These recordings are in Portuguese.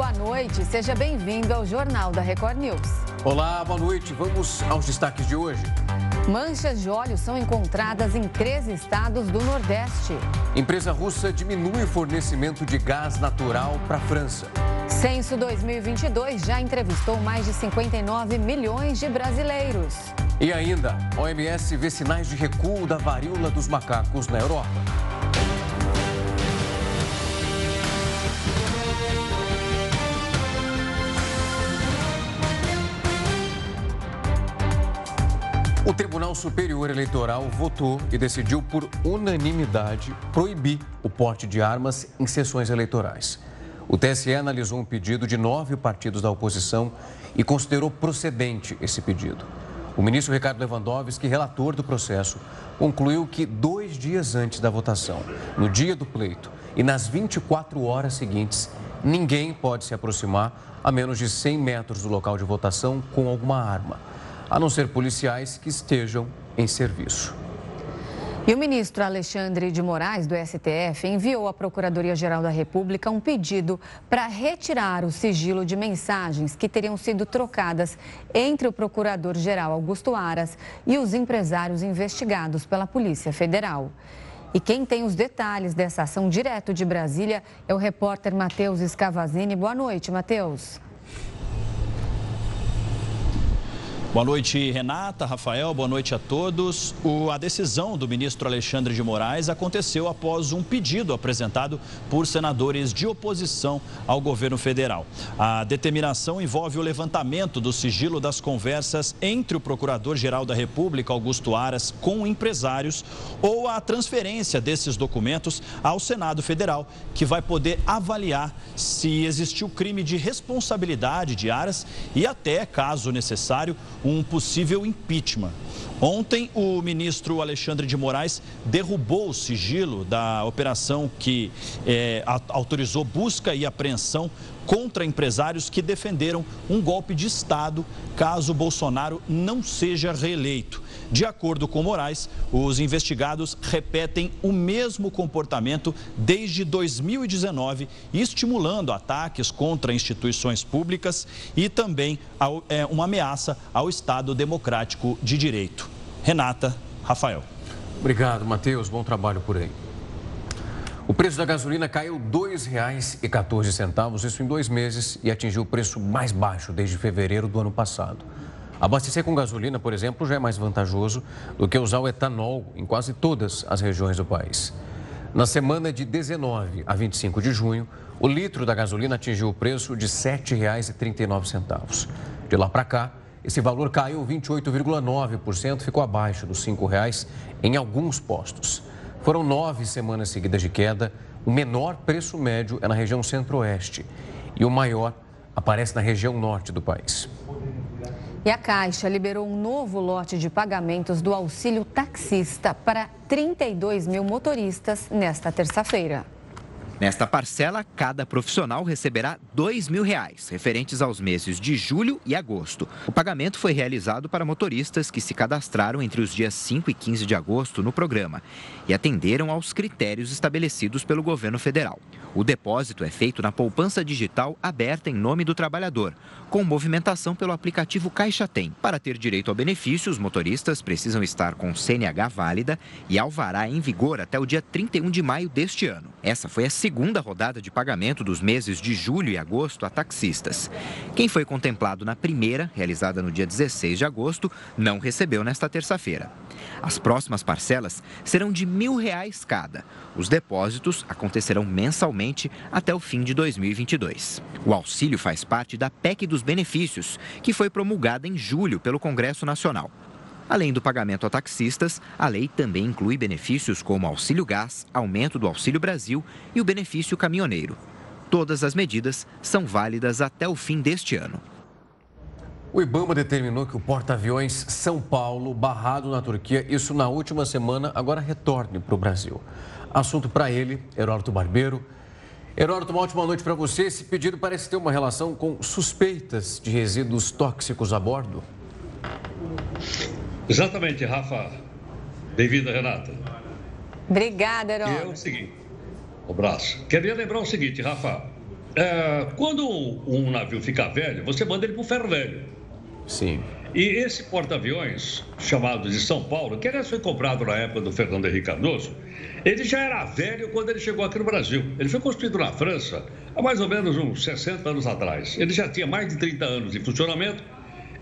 boa noite. Seja bem-vindo ao Jornal da Record News. Olá, boa noite. Vamos aos destaques de hoje. Manchas de óleo são encontradas em três estados do Nordeste. Empresa russa diminui o fornecimento de gás natural para a França. Censo 2022 já entrevistou mais de 59 milhões de brasileiros. E ainda, OMS vê sinais de recuo da varíola dos macacos na Europa. O Tribunal Superior Eleitoral votou e decidiu por unanimidade proibir o porte de armas em sessões eleitorais. O TSE analisou um pedido de nove partidos da oposição e considerou procedente esse pedido. O ministro Ricardo Lewandowski, relator do processo, concluiu que dois dias antes da votação, no dia do pleito e nas 24 horas seguintes, ninguém pode se aproximar a menos de 100 metros do local de votação com alguma arma a não ser policiais que estejam em serviço. E o ministro Alexandre de Moraes, do STF, enviou à Procuradoria-Geral da República um pedido para retirar o sigilo de mensagens que teriam sido trocadas entre o Procurador-Geral Augusto Aras e os empresários investigados pela Polícia Federal. E quem tem os detalhes dessa ação direto de Brasília é o repórter Matheus Escavazini. Boa noite, Matheus. Boa noite, Renata, Rafael, boa noite a todos. O, a decisão do ministro Alexandre de Moraes aconteceu após um pedido apresentado por senadores de oposição ao governo federal. A determinação envolve o levantamento do sigilo das conversas entre o Procurador-Geral da República, Augusto Aras, com empresários ou a transferência desses documentos ao Senado Federal, que vai poder avaliar se existiu crime de responsabilidade de Aras e até, caso necessário, um possível impeachment. Ontem, o ministro Alexandre de Moraes derrubou o sigilo da operação que é, autorizou busca e apreensão contra empresários que defenderam um golpe de Estado caso Bolsonaro não seja reeleito. De acordo com Moraes, os investigados repetem o mesmo comportamento desde 2019, estimulando ataques contra instituições públicas e também é, uma ameaça ao Estado Democrático de Direito. Renata, Rafael. Obrigado, Matheus. Bom trabalho por aí. O preço da gasolina caiu R$ 2,14, isso em dois meses, e atingiu o preço mais baixo desde fevereiro do ano passado. Abastecer com gasolina, por exemplo, já é mais vantajoso do que usar o etanol em quase todas as regiões do país. Na semana de 19 a 25 de junho, o litro da gasolina atingiu o preço de R$ 7,39. De lá para cá, esse valor caiu 28,9%, ficou abaixo dos R$ 5,00 em alguns postos. Foram nove semanas seguidas de queda. O menor preço médio é na região centro-oeste e o maior aparece na região norte do país. E a Caixa liberou um novo lote de pagamentos do auxílio taxista para 32 mil motoristas nesta terça-feira. Nesta parcela, cada profissional receberá 2 mil reais, referentes aos meses de julho e agosto. O pagamento foi realizado para motoristas que se cadastraram entre os dias 5 e 15 de agosto no programa e atenderam aos critérios estabelecidos pelo governo federal. O depósito é feito na poupança digital aberta em nome do trabalhador, com movimentação pelo aplicativo Caixa Tem. Para ter direito ao benefício, os motoristas precisam estar com CNH válida e alvará em vigor até o dia 31 de maio deste ano. Essa foi a rodada de pagamento dos meses de julho e agosto a taxistas. Quem foi contemplado na primeira, realizada no dia 16 de agosto, não recebeu nesta terça-feira. As próximas parcelas serão de mil reais cada. Os depósitos acontecerão mensalmente até o fim de 2022. O auxílio faz parte da PEC dos benefícios, que foi promulgada em julho pelo Congresso Nacional. Além do pagamento a taxistas, a lei também inclui benefícios como auxílio gás, aumento do Auxílio Brasil e o benefício caminhoneiro. Todas as medidas são válidas até o fim deste ano. O Ibama determinou que o porta-aviões São Paulo, barrado na Turquia, isso na última semana, agora retorne para o Brasil. Assunto para ele, Heródoto Barbeiro. Heródoto, uma ótima noite para você. Esse pedido parece ter uma relação com suspeitas de resíduos tóxicos a bordo. Exatamente, Rafa. Bem-vinda, Renata. Obrigada, Heródoto. é o seguinte, o braço. Queria lembrar o seguinte, Rafa. é, quando um navio fica velho, você manda ele para o ferro velho. Sim. E esse porta-aviões, chamado de São Paulo, que aliás foi comprado na época do Fernando Henrique Cardoso, ele já era velho quando ele chegou aqui no Brasil. Ele foi construído na França há mais ou menos uns 60 anos atrás. Ele já tinha mais de 30 anos de funcionamento.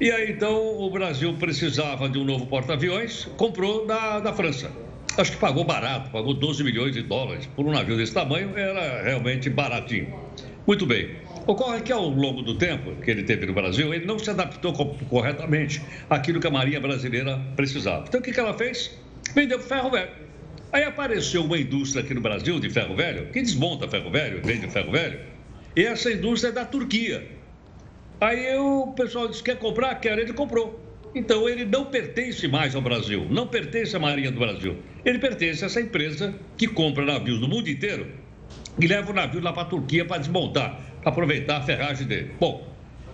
E aí então o Brasil precisava de um novo porta-aviões, comprou da, da França. Acho que pagou barato, pagou 12 milhões de dólares por um navio desse tamanho, era realmente baratinho. Muito bem. Ocorre que ao longo do tempo que ele teve no Brasil, ele não se adaptou corretamente àquilo que a Marinha Brasileira precisava. Então o que ela fez? Vendeu ferro velho. Aí apareceu uma indústria aqui no Brasil de ferro velho, que desmonta ferro velho, vende ferro velho, e essa indústria é da Turquia. Aí o pessoal disse: quer comprar? Quer, ele comprou. Então ele não pertence mais ao Brasil, não pertence à Marinha do Brasil. Ele pertence a essa empresa que compra navios do mundo inteiro e leva o navio lá para a Turquia para desmontar, para aproveitar a ferragem dele. Bom,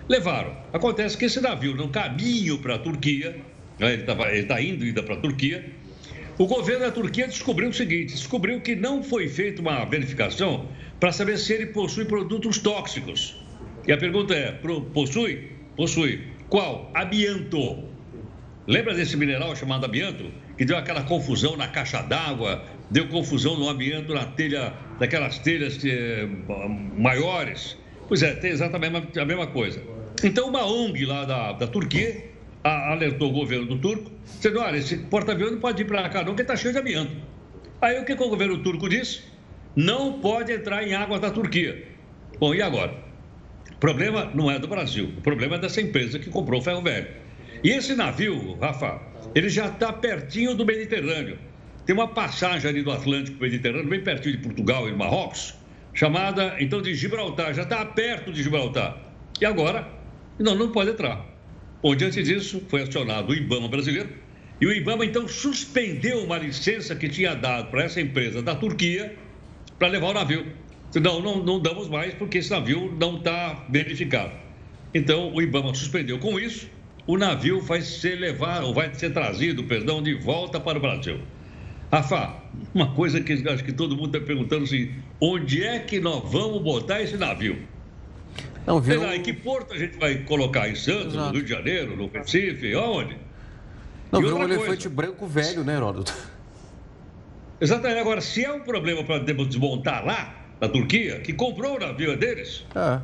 levaram. Acontece que esse navio, no caminho para a Turquia, né, ele está indo ainda para a Turquia, o governo da Turquia descobriu o seguinte: descobriu que não foi feita uma verificação para saber se ele possui produtos tóxicos. E a pergunta é: possui? Possui. Qual? Amianto. Lembra desse mineral chamado amianto? Que deu aquela confusão na caixa d'água, deu confusão no amianto na telha, daquelas telhas eh, maiores. Pois é, tem exatamente a mesma coisa. Então, uma ONG lá da, da Turquia a, alertou o governo do turco, dizendo: olha, esse porta-aviões não pode ir para cá, não, porque está cheio de amianto. Aí o que, que o governo turco disse? Não pode entrar em águas da Turquia. Bom, e agora? Problema não é do Brasil, o problema é dessa empresa que comprou o ferro velho. E esse navio, Rafa, ele já está pertinho do Mediterrâneo. Tem uma passagem ali do Atlântico Mediterrâneo, bem pertinho de Portugal e Marrocos, chamada então de Gibraltar, já está perto de Gibraltar. E agora, não, não pode entrar. Bom, diante disso, foi acionado o IBAMA brasileiro e o IBAMA então suspendeu uma licença que tinha dado para essa empresa da Turquia para levar o navio. Não, não, não damos mais porque esse navio não está verificado. Então, o IBAMA suspendeu com isso. O navio vai ser levado, ou vai ser trazido, perdão, de volta para o Brasil. Rafa, uma coisa que acho que todo mundo está perguntando assim: onde é que nós vamos botar esse navio? Não, viu? Lá, em que porto a gente vai colocar? Em Santos, Exato. no Rio de Janeiro, no Recife, aonde? Não, viu um elefante branco velho, né, Heródoto? Exatamente. Agora, se é um problema para desmontar lá, na Turquia, que comprou o navio deles, ah.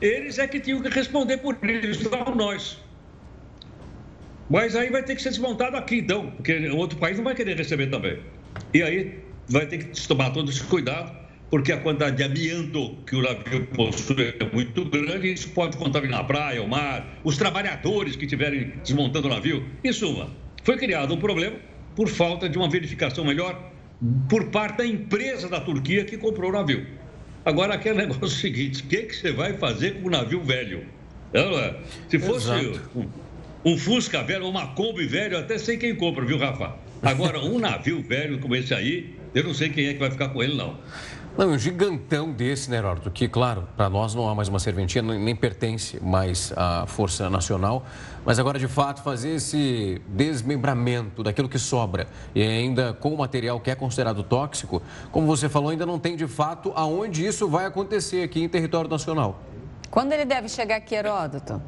eles é que tinham que responder por isso, não nós. Mas aí vai ter que ser desmontado aqui, então, porque o outro país não vai querer receber também. E aí vai ter que tomar todo esse cuidado porque a quantidade de amianto que o navio possui é muito grande e isso pode contaminar a praia, o mar, os trabalhadores que estiverem desmontando o navio. Em suma, foi criado um problema por falta de uma verificação melhor por parte da empresa da Turquia que comprou o navio. Agora, aquele negócio é o seguinte: o que, que você vai fazer com o navio velho? É? Se fosse um, um, Fusca velho ou uma Kombi velho, até sei quem compra, viu, Rafa? Agora, um navio velho como esse aí, eu não sei quem é que vai ficar com ele, não. Não, um gigantão desse, né, Heródoto? Que, claro, para nós não há mais uma serventia, nem pertence mais à Força Nacional. Mas agora, de fato, fazer esse desmembramento daquilo que sobra e ainda com o material que é considerado tóxico, como você falou, ainda não tem de fato aonde isso vai acontecer aqui em território nacional. Quando ele deve chegar aqui, Heródoto?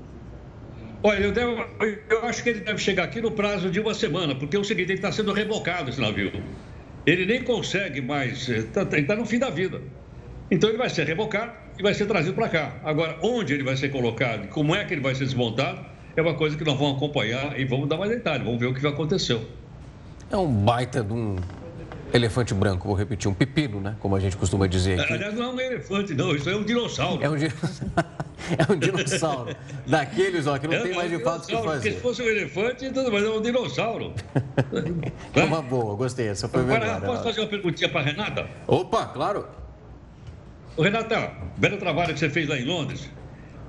Olha, eu, devo, eu acho que ele deve chegar aqui no prazo de uma semana, porque é o seguinte, ele está sendo rebocado esse navio ele nem consegue mais, está eh, tá no fim da vida. Então ele vai ser rebocado e vai ser trazido para cá. Agora, onde ele vai ser colocado, como é que ele vai ser desmontado, é uma coisa que nós vamos acompanhar e vamos dar mais detalhes, vamos ver o que aconteceu. É um baita de um elefante branco, vou repetir, um pepino, né? Como a gente costuma dizer aqui. Aliás, não é um elefante, não, isso é um dinossauro. É um, é um dinossauro. Daqueles, ó, que não é, tem mais de fato que fazer. Porque se fosse um elefante, tudo mais, é um dinossauro. é uma boa, gostei, essa foi Agora, melhor. Posso fazer uma perguntinha para Renata? Opa, claro. Ô, Renata, belo trabalho que você fez lá em Londres.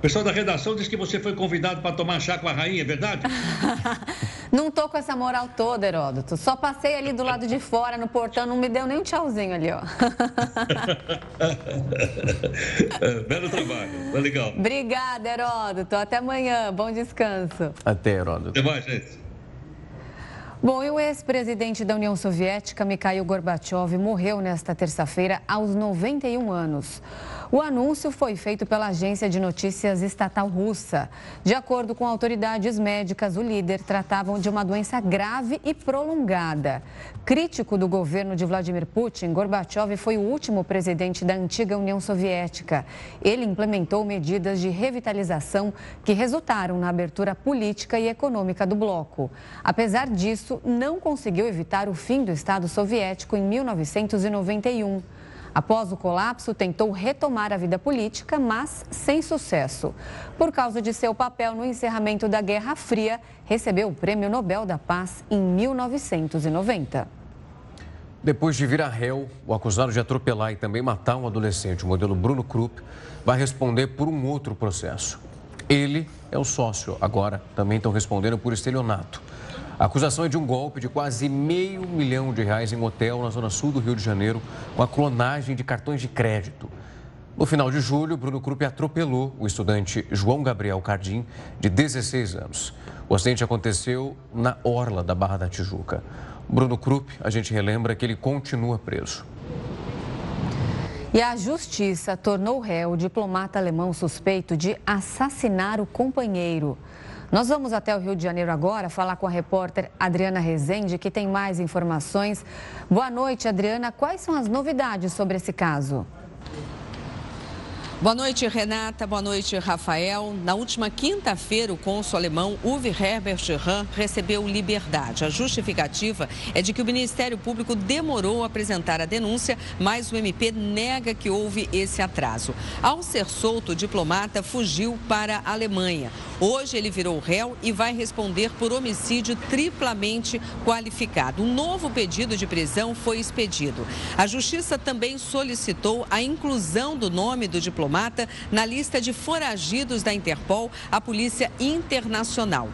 O pessoal da redação disse que você foi convidado para tomar chá com a rainha, é verdade? não tô com essa moral toda, Heródoto. Só passei ali do lado de fora, no portão, não me deu nem um tchauzinho ali, ó. Belo trabalho, tá legal. Obrigada, Heródoto. Até amanhã. Bom descanso. Até, Heródoto. Até mais, gente. Bom, e o ex-presidente da União Soviética, Mikhail Gorbachev, morreu nesta terça-feira aos 91 anos. O anúncio foi feito pela agência de notícias estatal russa. De acordo com autoridades médicas, o líder tratava de uma doença grave e prolongada. Crítico do governo de Vladimir Putin, Gorbachev foi o último presidente da antiga União Soviética. Ele implementou medidas de revitalização que resultaram na abertura política e econômica do bloco. Apesar disso, não conseguiu evitar o fim do Estado soviético em 1991. Após o colapso, tentou retomar a vida política, mas sem sucesso. Por causa de seu papel no encerramento da Guerra Fria, recebeu o Prêmio Nobel da Paz em 1990. Depois de vir a réu, o acusado de atropelar e também matar um adolescente, o modelo Bruno Krupp, vai responder por um outro processo. Ele é o sócio, agora também estão respondendo por estelionato. A acusação é de um golpe de quase meio milhão de reais em hotel na zona sul do Rio de Janeiro, com a clonagem de cartões de crédito. No final de julho, Bruno Krupp atropelou o estudante João Gabriel Cardim, de 16 anos. O acidente aconteceu na orla da Barra da Tijuca. Bruno Krupp, a gente relembra que ele continua preso. E a justiça tornou réu o diplomata alemão suspeito de assassinar o companheiro. Nós vamos até o Rio de Janeiro agora falar com a repórter Adriana Rezende, que tem mais informações. Boa noite, Adriana. Quais são as novidades sobre esse caso? Boa noite, Renata. Boa noite, Rafael. Na última quinta-feira, o cônsul alemão Uwe Herbert Rahn recebeu liberdade. A justificativa é de que o Ministério Público demorou a apresentar a denúncia, mas o MP nega que houve esse atraso. Ao ser solto, o diplomata fugiu para a Alemanha. Hoje ele virou réu e vai responder por homicídio triplamente qualificado. Um novo pedido de prisão foi expedido. A Justiça também solicitou a inclusão do nome do diplomata na lista de foragidos da Interpol, a Polícia Internacional.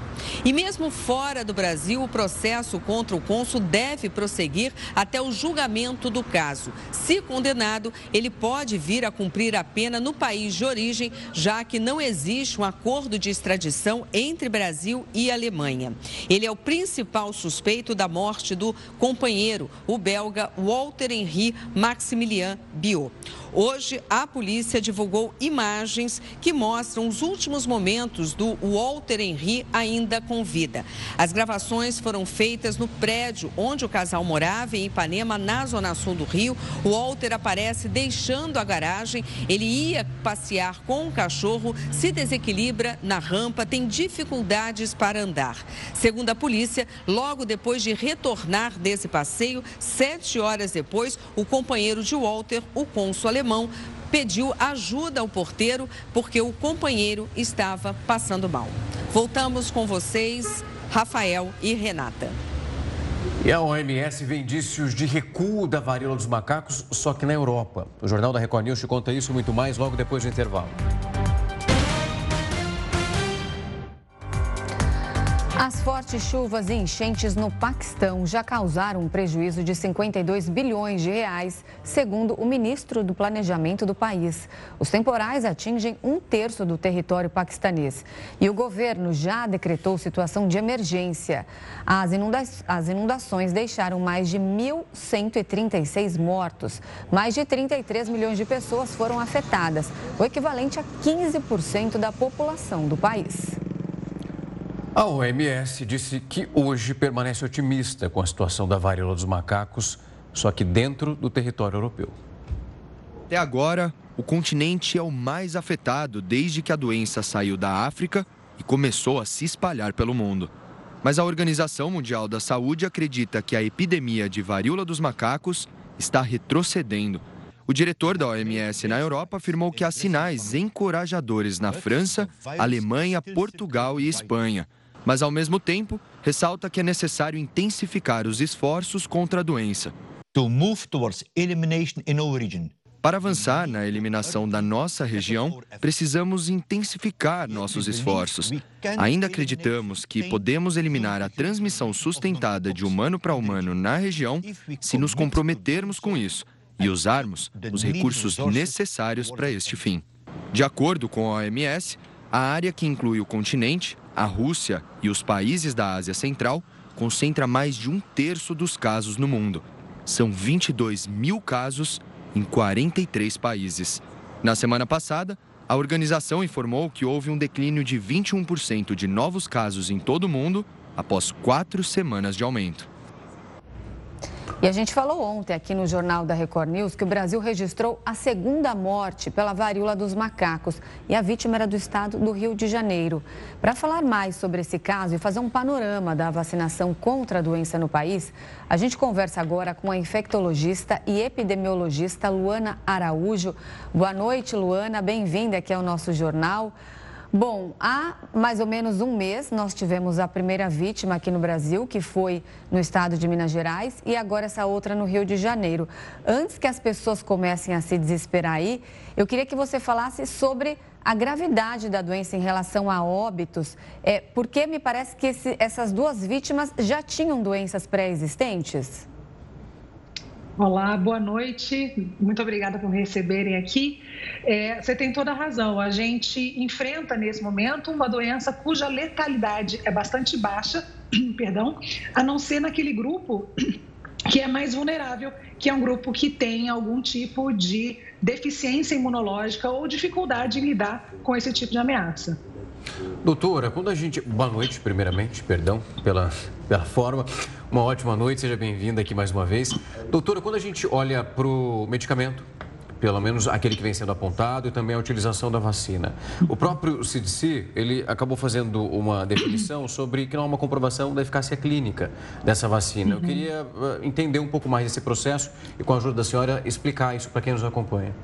E mesmo fora do Brasil, o processo contra o cônsul deve prosseguir até o julgamento do caso. Se condenado, ele pode vir a cumprir a pena no país de origem, já que não existe um acordo de extradição entre Brasil e Alemanha. Ele é o principal suspeito da morte do companheiro, o belga Walter Henri Maximilian Biot. Hoje, a polícia divulgou imagens que mostram os últimos momentos do Walter Henry ainda com vida. As gravações foram feitas no prédio onde o casal morava, em Ipanema, na zona sul do Rio. O Walter aparece deixando a garagem. Ele ia passear com o cachorro, se desequilibra na rampa, tem dificuldades para andar. Segundo a polícia, logo depois de retornar desse passeio, sete horas depois, o companheiro de Walter, o cônsul alemão, alemão pediu ajuda ao porteiro porque o companheiro estava passando mal. Voltamos com vocês, Rafael e Renata. E a OMS vê indícios de recuo da varíola dos macacos, só que na Europa. O Jornal da Record News te conta isso muito mais logo depois do intervalo. As fortes chuvas e enchentes no Paquistão já causaram um prejuízo de 52 bilhões de reais, segundo o ministro do Planejamento do país. Os temporais atingem um terço do território paquistanês e o governo já decretou situação de emergência. As, inunda as inundações deixaram mais de 1.136 mortos. Mais de 33 milhões de pessoas foram afetadas, o equivalente a 15% da população do país. A OMS disse que hoje permanece otimista com a situação da varíola dos macacos, só que dentro do território europeu. Até agora, o continente é o mais afetado desde que a doença saiu da África e começou a se espalhar pelo mundo. Mas a Organização Mundial da Saúde acredita que a epidemia de varíola dos macacos está retrocedendo. O diretor da OMS na Europa afirmou que há sinais encorajadores na França, Alemanha, Portugal e Espanha mas ao mesmo tempo ressalta que é necessário intensificar os esforços contra a doença. Para avançar na eliminação da nossa região, precisamos intensificar nossos esforços. Ainda acreditamos que podemos eliminar a transmissão sustentada de humano para humano na região se nos comprometermos com isso e usarmos os recursos necessários para este fim. De acordo com a OMS, a área que inclui o continente, a Rússia e os países da Ásia Central concentra mais de um terço dos casos no mundo. São 22 mil casos em 43 países. Na semana passada, a organização informou que houve um declínio de 21% de novos casos em todo o mundo após quatro semanas de aumento. E a gente falou ontem aqui no Jornal da Record News que o Brasil registrou a segunda morte pela varíola dos macacos e a vítima era do estado do Rio de Janeiro. Para falar mais sobre esse caso e fazer um panorama da vacinação contra a doença no país, a gente conversa agora com a infectologista e epidemiologista Luana Araújo. Boa noite, Luana. Bem-vinda aqui ao nosso jornal. Bom, há mais ou menos um mês nós tivemos a primeira vítima aqui no Brasil, que foi no estado de Minas Gerais, e agora essa outra no Rio de Janeiro. Antes que as pessoas comecem a se desesperar aí, eu queria que você falasse sobre a gravidade da doença em relação a óbitos, é, porque me parece que esse, essas duas vítimas já tinham doenças pré-existentes. Olá, boa noite. Muito obrigada por me receberem aqui. É, você tem toda a razão. A gente enfrenta nesse momento uma doença cuja letalidade é bastante baixa, perdão, a não ser naquele grupo que é mais vulnerável, que é um grupo que tem algum tipo de deficiência imunológica ou dificuldade em lidar com esse tipo de ameaça. Doutora, quando a gente. Boa noite, primeiramente, perdão pela, pela forma. Uma ótima noite, seja bem-vinda aqui mais uma vez. Doutora, quando a gente olha para o medicamento, pelo menos aquele que vem sendo apontado, e também a utilização da vacina. O próprio CDC, ele acabou fazendo uma definição sobre que não há uma comprovação da eficácia clínica dessa vacina. Eu queria eh, entender um pouco mais desse processo e, com a ajuda da senhora, explicar isso para quem nos acompanha.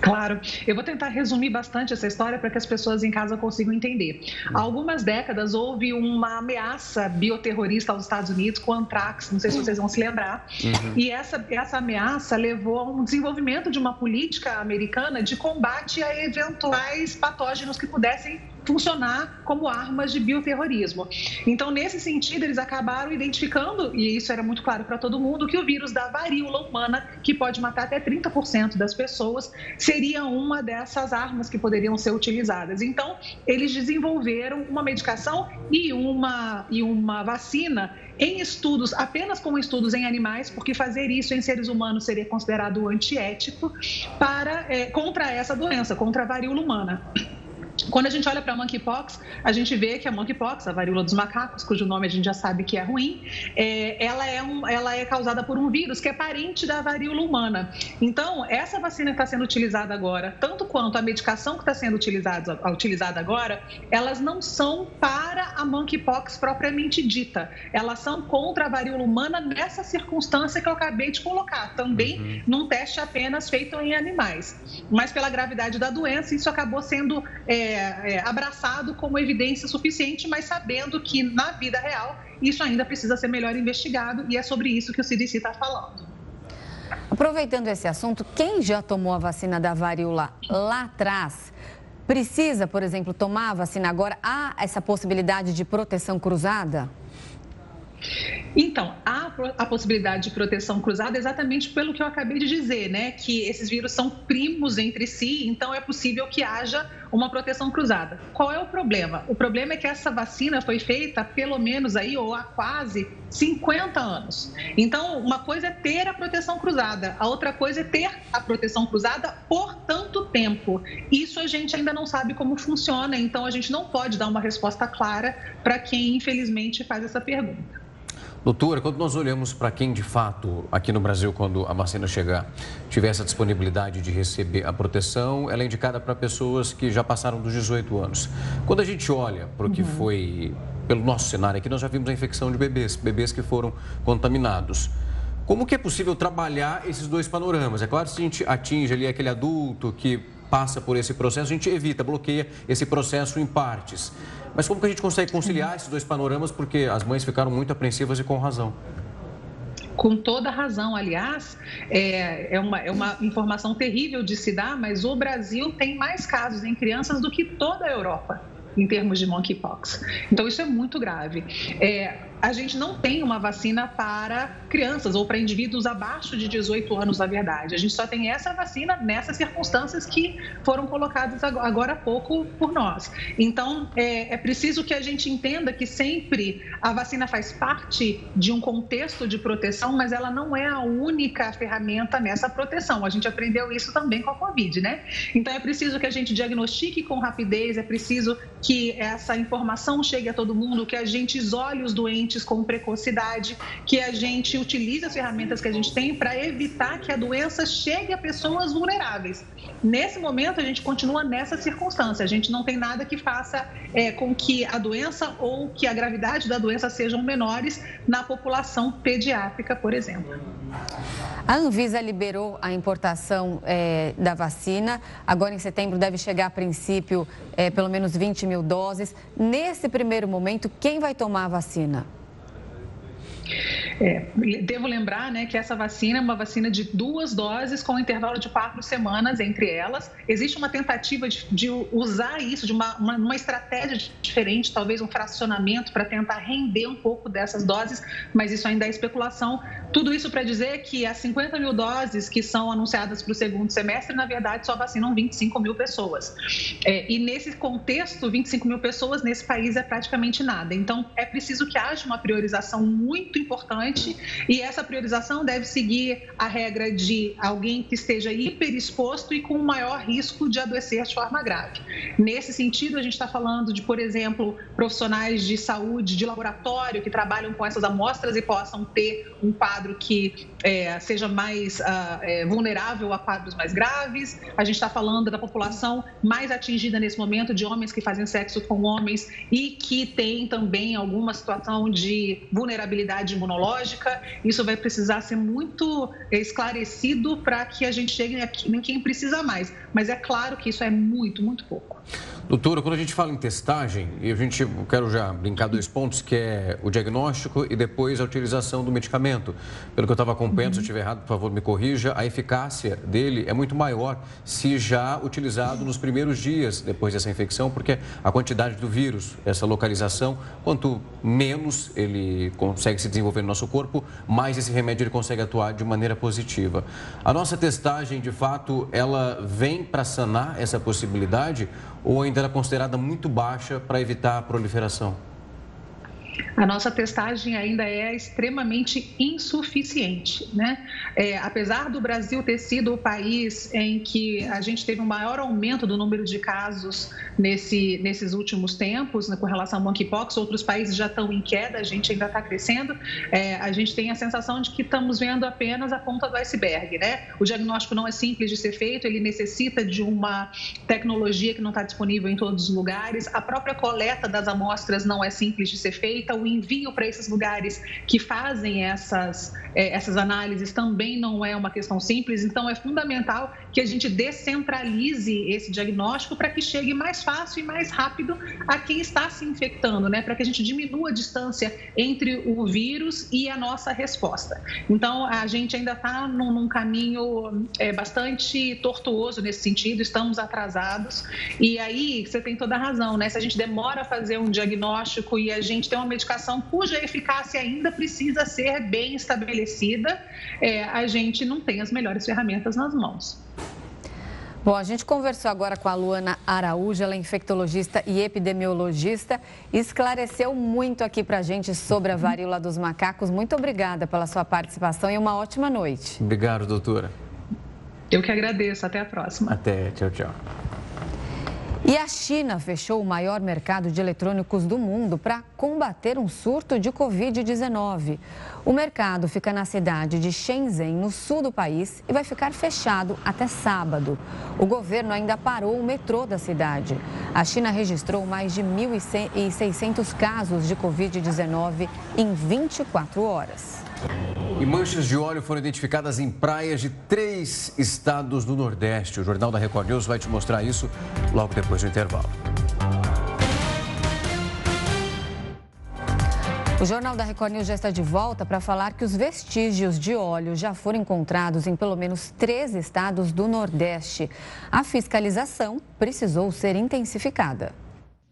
Claro, eu vou tentar resumir bastante essa história para que as pessoas em casa consigam entender. Há algumas décadas houve uma ameaça bioterrorista aos Estados Unidos com o antrax, não sei se vocês vão se lembrar. Uhum. E essa, essa ameaça levou a um desenvolvimento de uma política americana de combate a eventuais patógenos que pudessem funcionar como armas de bioterrorismo. Então, nesse sentido, eles acabaram identificando, e isso era muito claro para todo mundo, que o vírus da varíola humana, que pode matar até 30% das pessoas, seria uma dessas armas que poderiam ser utilizadas. Então, eles desenvolveram uma medicação e uma, e uma vacina em estudos, apenas com estudos em animais, porque fazer isso em seres humanos seria considerado antiético para, é, contra essa doença, contra a varíola humana. Quando a gente olha para a monkeypox, a gente vê que a monkeypox, a varíola dos macacos, cujo nome a gente já sabe que é ruim, é, ela, é um, ela é causada por um vírus que é parente da varíola humana. Então, essa vacina que está sendo utilizada agora, tanto quanto a medicação que está sendo utilizada, utilizada agora, elas não são para a monkeypox propriamente dita. Elas são contra a varíola humana nessa circunstância que eu acabei de colocar, também uhum. num teste apenas feito em animais. Mas pela gravidade da doença, isso acabou sendo. É, é, abraçado como evidência suficiente, mas sabendo que na vida real isso ainda precisa ser melhor investigado e é sobre isso que o CDC está falando. Aproveitando esse assunto, quem já tomou a vacina da varíola lá atrás precisa, por exemplo, tomar a vacina agora? Há essa possibilidade de proteção cruzada? Então, há a possibilidade de proteção cruzada exatamente pelo que eu acabei de dizer, né? Que esses vírus são primos entre si, então é possível que haja uma proteção cruzada. Qual é o problema? O problema é que essa vacina foi feita pelo menos aí, ou há quase 50 anos. Então, uma coisa é ter a proteção cruzada, a outra coisa é ter a proteção cruzada por tanto tempo. Isso a gente ainda não sabe como funciona, então a gente não pode dar uma resposta clara para quem, infelizmente, faz essa pergunta. Doutora, quando nós olhamos para quem de fato, aqui no Brasil, quando a vacina chegar, tiver essa disponibilidade de receber a proteção, ela é indicada para pessoas que já passaram dos 18 anos. Quando a gente olha para o que uhum. foi, pelo nosso cenário aqui, nós já vimos a infecção de bebês, bebês que foram contaminados. Como que é possível trabalhar esses dois panoramas? É claro, se a gente atinge ali aquele adulto que passa por esse processo, a gente evita, bloqueia esse processo em partes. Mas como que a gente consegue conciliar esses dois panoramas? Porque as mães ficaram muito apreensivas e com razão. Com toda razão, aliás, é, é, uma, é uma informação terrível de se dar, mas o Brasil tem mais casos em crianças do que toda a Europa em termos de monkeypox. Então, isso é muito grave. É, a gente não tem uma vacina para crianças ou para indivíduos abaixo de 18 anos, na verdade. A gente só tem essa vacina nessas circunstâncias que foram colocadas agora há pouco por nós. Então, é, é preciso que a gente entenda que sempre a vacina faz parte de um contexto de proteção, mas ela não é a única ferramenta nessa proteção. A gente aprendeu isso também com a Covid, né? Então, é preciso que a gente diagnostique com rapidez, é preciso que essa informação chegue a todo mundo, que a gente isole os doentes com precocidade, que a gente utilize as ferramentas que a gente tem para evitar que a doença chegue a pessoas vulneráveis. Nesse momento, a gente continua nessa circunstância. A gente não tem nada que faça é, com que a doença ou que a gravidade da doença sejam menores na população pediátrica, por exemplo. A Anvisa liberou a importação é, da vacina. Agora, em setembro, deve chegar a princípio é, pelo menos 20 mil doses. Nesse primeiro momento, quem vai tomar a vacina? É, devo lembrar né, que essa vacina é uma vacina de duas doses com um intervalo de quatro semanas entre elas. Existe uma tentativa de, de usar isso de uma, uma, uma, estratégia diferente, talvez um fracionamento para tentar render um pouco dessas doses, mas isso ainda é especulação. Tudo isso para dizer que as 50 mil doses que são anunciadas para o segundo semestre, na verdade, só vacinam 25 mil pessoas. É, e nesse contexto, 25 mil pessoas nesse país é praticamente nada. Então, é preciso que haja uma priorização muito importante importante e essa priorização deve seguir a regra de alguém que esteja hiperexposto e com maior risco de adoecer de forma grave. Nesse sentido, a gente está falando de, por exemplo, profissionais de saúde, de laboratório que trabalham com essas amostras e possam ter um quadro que é, seja mais uh, é, vulnerável a quadros mais graves. A gente está falando da população mais atingida nesse momento de homens que fazem sexo com homens e que tem também alguma situação de vulnerabilidade imunológica isso vai precisar ser muito esclarecido para que a gente chegue em quem precisa mais. Mas é claro que isso é muito, muito pouco. Doutora, quando a gente fala em testagem, e a gente, eu quero já brincar dois pontos, que é o diagnóstico e depois a utilização do medicamento. Pelo que eu estava acompanhando, uhum. se eu estiver errado, por favor, me corrija, a eficácia dele é muito maior se já utilizado nos primeiros dias depois dessa infecção, porque a quantidade do vírus, essa localização, quanto menos ele consegue se desenvolver no nosso corpo, mais esse remédio ele consegue atuar de maneira positiva. A nossa testagem, de fato, ela vem para sanar essa possibilidade ou ainda era considerada muito baixa para evitar a proliferação? A nossa testagem ainda é extremamente insuficiente. Né? É, apesar do Brasil ter sido o país em que a gente teve um maior aumento do número de casos nesse, nesses últimos tempos, né, com relação ao monkeypox, outros países já estão em queda, a gente ainda está crescendo, é, a gente tem a sensação de que estamos vendo apenas a ponta do iceberg. Né? O diagnóstico não é simples de ser feito, ele necessita de uma tecnologia que não está disponível em todos os lugares, a própria coleta das amostras não é simples de ser feita, o envio para esses lugares que fazem essas, é, essas análises também não é uma questão simples, então é fundamental que a gente descentralize esse diagnóstico para que chegue mais fácil e mais rápido a quem está se infectando, né? Para que a gente diminua a distância entre o vírus e a nossa resposta. Então, a gente ainda está num, num, caminho é, bastante tortuoso nesse sentido, estamos atrasados. E aí, você tem toda a razão, né? Se a gente demora a fazer um diagnóstico e a gente tem uma medicação cuja eficácia ainda precisa ser bem estabelecida, é, a gente não tem as melhores ferramentas nas mãos. Bom, a gente conversou agora com a Luana Araújo, ela é infectologista e epidemiologista, esclareceu muito aqui para a gente sobre a varíola dos macacos. Muito obrigada pela sua participação e uma ótima noite. Obrigado, doutora. Eu que agradeço. Até a próxima. Até. Tchau, tchau. E a China fechou o maior mercado de eletrônicos do mundo para combater um surto de Covid-19. O mercado fica na cidade de Shenzhen, no sul do país, e vai ficar fechado até sábado. O governo ainda parou o metrô da cidade. A China registrou mais de 1.600 casos de Covid-19 em 24 horas. E manchas de óleo foram identificadas em praias de três estados do Nordeste. O Jornal da Record News vai te mostrar isso logo depois do intervalo. O Jornal da Record News já está de volta para falar que os vestígios de óleo já foram encontrados em pelo menos três estados do Nordeste. A fiscalização precisou ser intensificada.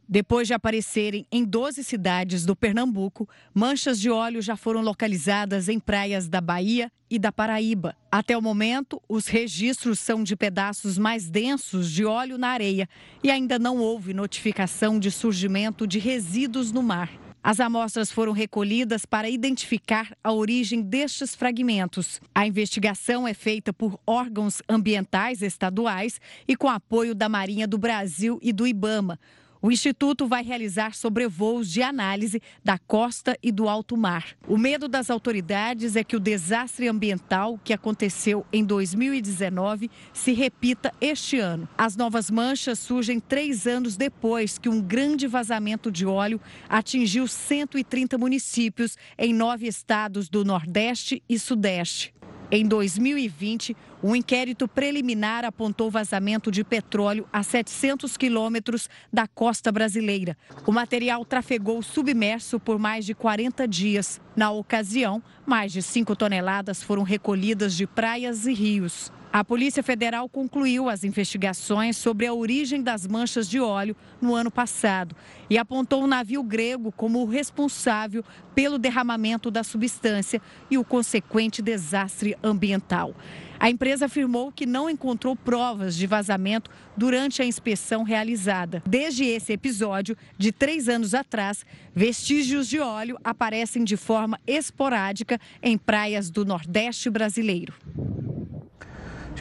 Depois de aparecerem em 12 cidades do Pernambuco, manchas de óleo já foram localizadas em praias da Bahia e da Paraíba. Até o momento, os registros são de pedaços mais densos de óleo na areia e ainda não houve notificação de surgimento de resíduos no mar. As amostras foram recolhidas para identificar a origem destes fragmentos. A investigação é feita por órgãos ambientais estaduais e com apoio da Marinha do Brasil e do Ibama. O Instituto vai realizar sobrevoos de análise da costa e do alto mar. O medo das autoridades é que o desastre ambiental que aconteceu em 2019 se repita este ano. As novas manchas surgem três anos depois que um grande vazamento de óleo atingiu 130 municípios em nove estados do Nordeste e Sudeste. Em 2020, um inquérito preliminar apontou vazamento de petróleo a 700 quilômetros da costa brasileira. O material trafegou submerso por mais de 40 dias. Na ocasião, mais de 5 toneladas foram recolhidas de praias e rios. A Polícia Federal concluiu as investigações sobre a origem das manchas de óleo no ano passado e apontou o navio grego como o responsável pelo derramamento da substância e o consequente desastre ambiental. A empresa afirmou que não encontrou provas de vazamento durante a inspeção realizada. Desde esse episódio, de três anos atrás, vestígios de óleo aparecem de forma esporádica em praias do Nordeste brasileiro.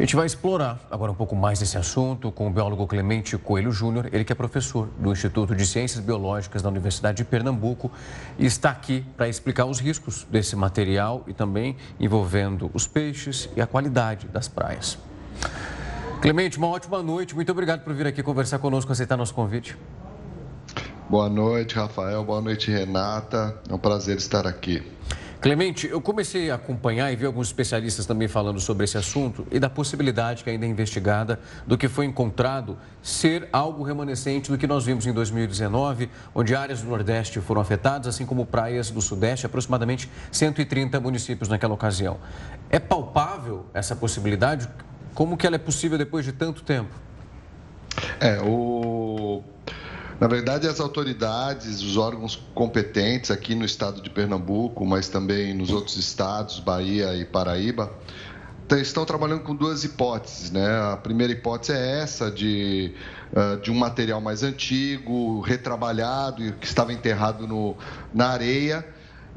A gente vai explorar agora um pouco mais esse assunto com o biólogo Clemente Coelho Júnior, ele que é professor do Instituto de Ciências Biológicas da Universidade de Pernambuco e está aqui para explicar os riscos desse material e também envolvendo os peixes e a qualidade das praias. Clemente, uma ótima noite. Muito obrigado por vir aqui conversar conosco, aceitar nosso convite. Boa noite, Rafael. Boa noite, Renata. É um prazer estar aqui. Clemente, eu comecei a acompanhar e vi alguns especialistas também falando sobre esse assunto e da possibilidade que ainda é investigada do que foi encontrado ser algo remanescente do que nós vimos em 2019, onde áreas do Nordeste foram afetadas, assim como praias do Sudeste, aproximadamente 130 municípios naquela ocasião. É palpável essa possibilidade? Como que ela é possível depois de tanto tempo? É, o na verdade, as autoridades, os órgãos competentes aqui no estado de Pernambuco, mas também nos outros estados, Bahia e Paraíba, estão trabalhando com duas hipóteses. Né? A primeira hipótese é essa de, uh, de um material mais antigo, retrabalhado, que estava enterrado no, na areia,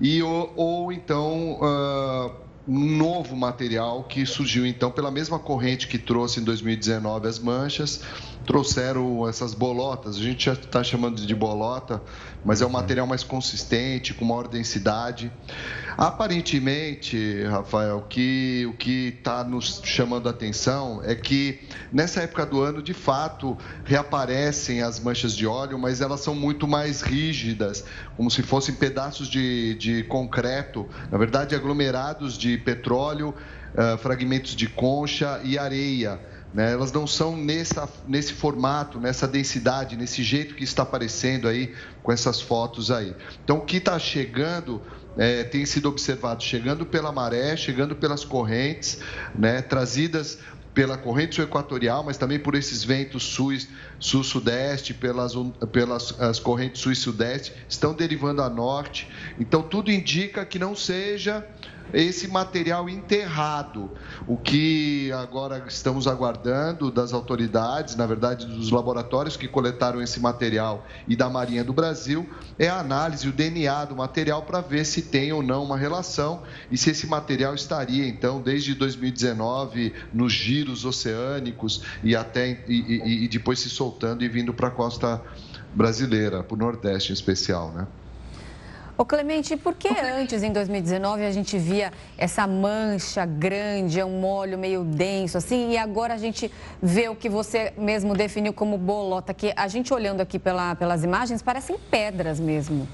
e, ou, ou então. Uh, um novo material que surgiu então pela mesma corrente que trouxe em 2019 as manchas, trouxeram essas bolotas, a gente já está chamando de bolota, mas é um material mais consistente, com maior densidade. Aparentemente, Rafael, que, o que está nos chamando a atenção é que nessa época do ano, de fato, reaparecem as manchas de óleo, mas elas são muito mais rígidas, como se fossem pedaços de, de concreto, na verdade, aglomerados de petróleo, uh, fragmentos de concha e areia. Né? Elas não são nessa, nesse formato, nessa densidade, nesse jeito que está aparecendo aí com essas fotos aí. Então, o que está chegando é, tem sido observado chegando pela maré, chegando pelas correntes, né, trazidas pela corrente sul-equatorial, mas também por esses ventos sul-sudeste, pelas, pelas as correntes sul e sudeste, estão derivando a norte. Então, tudo indica que não seja esse material enterrado. O que agora estamos aguardando das autoridades, na verdade dos laboratórios que coletaram esse material e da Marinha do Brasil, é a análise, o DNA do material para ver se tem ou não uma relação e se esse material estaria, então, desde 2019 nos giros oceânicos e até e, e, e depois se soltando e vindo para a costa brasileira, para o Nordeste em especial, né? Ô Clemente, por que antes, em 2019, a gente via essa mancha grande, um óleo meio denso, assim, e agora a gente vê o que você mesmo definiu como bolota, que a gente olhando aqui pela, pelas imagens, parecem pedras mesmo.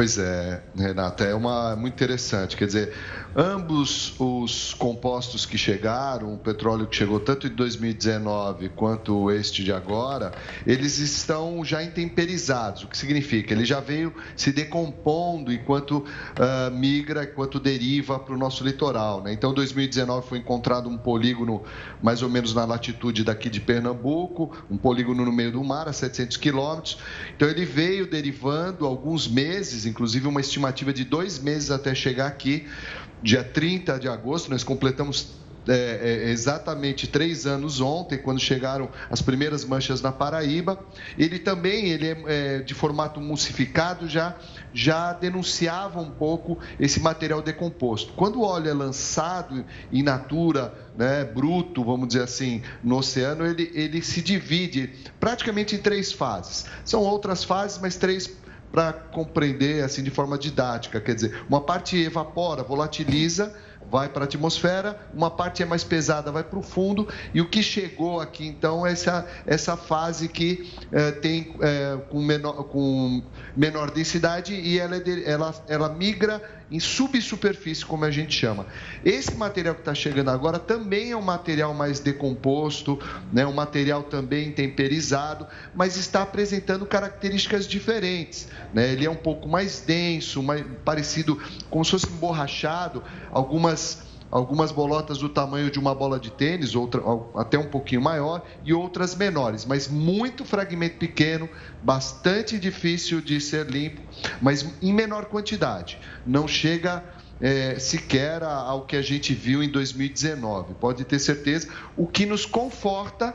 Pois é, Renata, é uma muito interessante. Quer dizer, ambos os compostos que chegaram, o petróleo que chegou tanto em 2019 quanto este de agora, eles estão já intemperizados. O que significa? Ele já veio se decompondo enquanto uh, migra, enquanto deriva para o nosso litoral. Né? Então, em 2019 foi encontrado um polígono mais ou menos na latitude daqui de Pernambuco, um polígono no meio do mar, a 700 quilômetros. Então, ele veio derivando alguns meses, inclusive uma estimativa de dois meses até chegar aqui. Dia 30 de agosto, nós completamos é, é, exatamente três anos ontem, quando chegaram as primeiras manchas na Paraíba. Ele também, ele é, é, de formato emulsificado, já, já denunciava um pouco esse material decomposto. Quando o óleo é lançado in natura, né, bruto, vamos dizer assim, no oceano, ele, ele se divide praticamente em três fases. São outras fases, mas três para compreender assim de forma didática. Quer dizer, uma parte evapora, volatiliza, vai para a atmosfera, uma parte é mais pesada, vai para o fundo, e o que chegou aqui então é essa, essa fase que é, tem é, com, menor, com menor densidade e ela, é ela, ela migra em subsuperfície, como a gente chama. Esse material que está chegando agora também é um material mais decomposto, né, um material também temperizado, mas está apresentando características diferentes. Né? Ele é um pouco mais denso, mais parecido, como se fosse emborrachado, algumas algumas bolotas do tamanho de uma bola de tênis, outra, até um pouquinho maior, e outras menores, mas muito fragmento pequeno, bastante difícil de ser limpo, mas em menor quantidade. Não chega é, sequer ao que a gente viu em 2019, pode ter certeza, o que nos conforta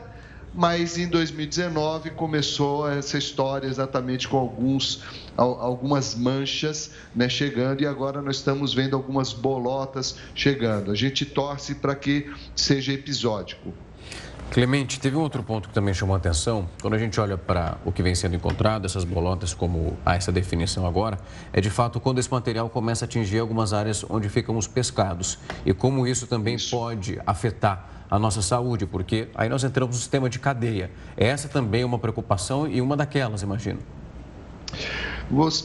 mas em 2019 começou essa história exatamente com alguns, algumas manchas né, chegando e agora nós estamos vendo algumas bolotas chegando. A gente torce para que seja episódico. Clemente, teve um outro ponto que também chamou a atenção. Quando a gente olha para o que vem sendo encontrado, essas bolotas, como há essa definição agora, é de fato quando esse material começa a atingir algumas áreas onde ficam os pescados e como isso também isso. pode afetar a nossa saúde, porque aí nós entramos no sistema de cadeia. Essa também é uma preocupação e uma daquelas, imagino.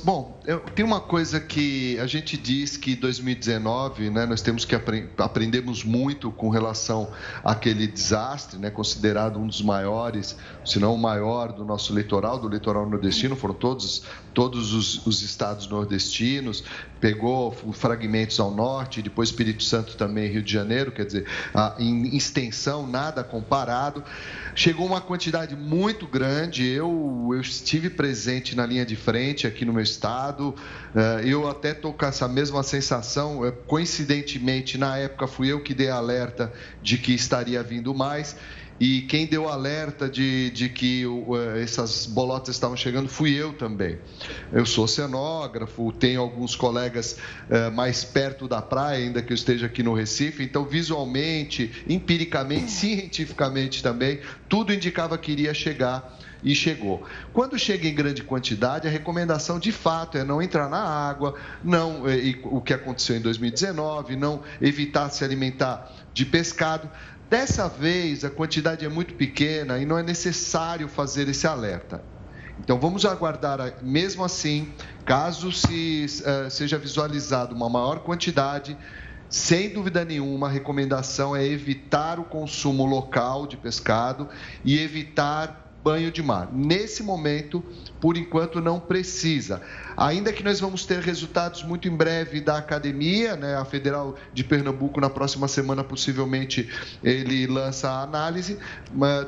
Bom, tem uma coisa que a gente diz que 2019, né, nós temos que apre aprendemos muito com relação àquele desastre, né, considerado um dos maiores, se não o maior do nosso litoral, do litoral nordestino, foram todos, todos os, os estados nordestinos, pegou fragmentos ao norte, depois Espírito Santo também, Rio de Janeiro, quer dizer, em extensão, nada comparado. Chegou uma quantidade muito grande, eu, eu estive presente na linha de frente aqui no meu estado, eh, eu até estou com essa mesma sensação, eh, coincidentemente, na época fui eu que dei alerta de que estaria vindo mais, e quem deu alerta de, de que eh, essas bolotas estavam chegando fui eu também. Eu sou oceanógrafo, tenho alguns colegas uh, mais perto da praia, ainda que eu esteja aqui no Recife, então visualmente, empiricamente, cientificamente também, tudo indicava que iria chegar e chegou. Quando chega em grande quantidade, a recomendação de fato é não entrar na água, não eh, o que aconteceu em 2019, não evitar se alimentar de pescado. Dessa vez, a quantidade é muito pequena e não é necessário fazer esse alerta. Então, vamos aguardar, mesmo assim, caso se, uh, seja visualizado uma maior quantidade, sem dúvida nenhuma, a recomendação é evitar o consumo local de pescado e evitar banho de mar. Nesse momento, por enquanto, não precisa. Ainda que nós vamos ter resultados muito em breve da academia, né? a Federal de Pernambuco, na próxima semana, possivelmente, ele lança a análise.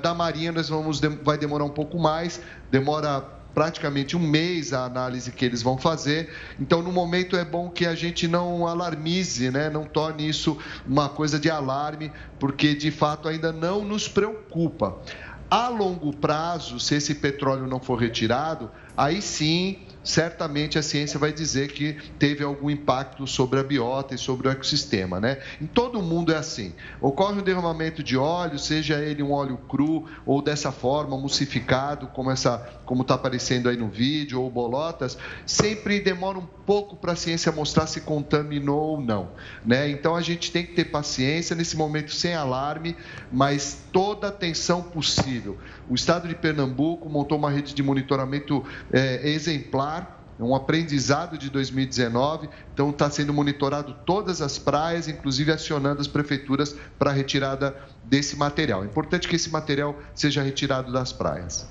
Da Marinha, nós vamos, vai demorar um pouco mais, demora praticamente um mês a análise que eles vão fazer. Então, no momento é bom que a gente não alarmize, né? não torne isso uma coisa de alarme, porque de fato ainda não nos preocupa. A longo prazo, se esse petróleo não for retirado, aí sim certamente a ciência vai dizer que teve algum impacto sobre a biota e sobre o ecossistema, né? Em todo o mundo é assim. Ocorre um derramamento de óleo, seja ele um óleo cru ou dessa forma, mucificado, como essa, como está aparecendo aí no vídeo, ou bolotas, sempre demora um pouco para a ciência mostrar se contaminou ou não, né? Então a gente tem que ter paciência nesse momento sem alarme, mas toda atenção possível. O estado de Pernambuco montou uma rede de monitoramento é, exemplar um aprendizado de 2019, então está sendo monitorado todas as praias, inclusive acionando as prefeituras para a retirada desse material. É importante que esse material seja retirado das praias.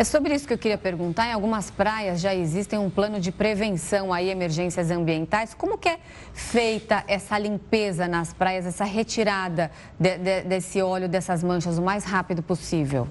É sobre isso que eu queria perguntar. Em algumas praias já existem um plano de prevenção a emergências ambientais. Como que é feita essa limpeza nas praias, essa retirada de, de, desse óleo, dessas manchas o mais rápido possível?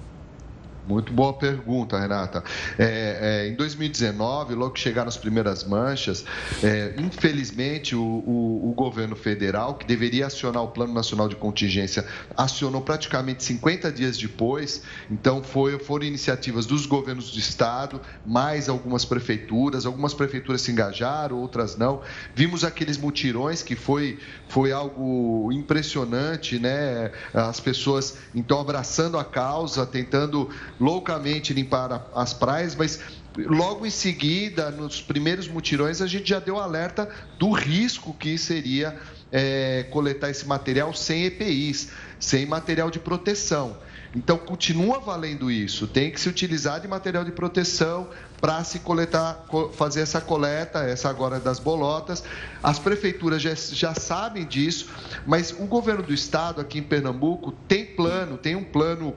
Muito boa pergunta, Renata. É, é, em 2019, logo que chegaram as primeiras manchas, é, infelizmente o, o, o, governo federal, que deveria acionar o Plano Nacional de Contingência, acionou praticamente 50 dias depois. Então, foi, foram iniciativas dos governos do estado, mais algumas prefeituras. Algumas prefeituras se engajaram, outras não. Vimos aqueles mutirões que foi, foi algo impressionante, né? As pessoas, então, abraçando a causa, tentando loucamente limpar as praias, mas logo em seguida, nos primeiros mutirões, a gente já deu alerta do risco que seria é, coletar esse material sem EPIs, sem material de proteção. Então, continua valendo isso. Tem que se utilizar de material de proteção para se coletar, fazer essa coleta, essa agora das bolotas. As prefeituras já, já sabem disso, mas o governo do estado, aqui em Pernambuco, tem plano, tem um plano